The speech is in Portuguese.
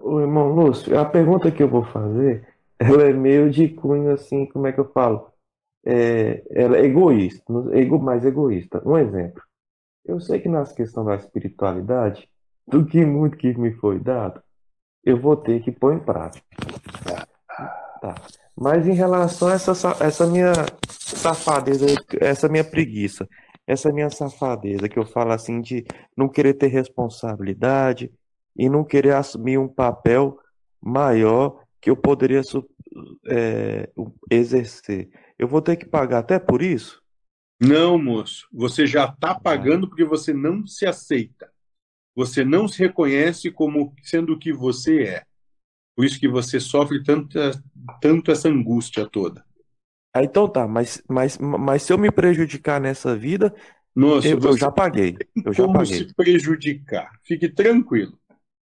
o irmão Lúcio, a pergunta que eu vou fazer, ela é meio de cunho assim, como é que eu falo? É, ela é egoísta, ego, mais egoísta. Um exemplo. Eu sei que nas questões da espiritualidade, do que muito que me foi dado, eu vou ter que pôr em prática. Tá. Mas em relação a essa, essa minha safadeza, essa minha preguiça, essa minha safadeza que eu falo assim de não querer ter responsabilidade e não querer assumir um papel maior que eu poderia é, exercer. Eu vou ter que pagar até por isso? Não, moço. Você já está pagando porque você não se aceita. Você não se reconhece como sendo o que você é. Por isso que você sofre tanta, tanto essa angústia toda. Ah, então tá, mas, mas, mas se eu me prejudicar nessa vida, Nossa, eu, eu já paguei. Eu já como paguei. se prejudicar? Fique tranquilo.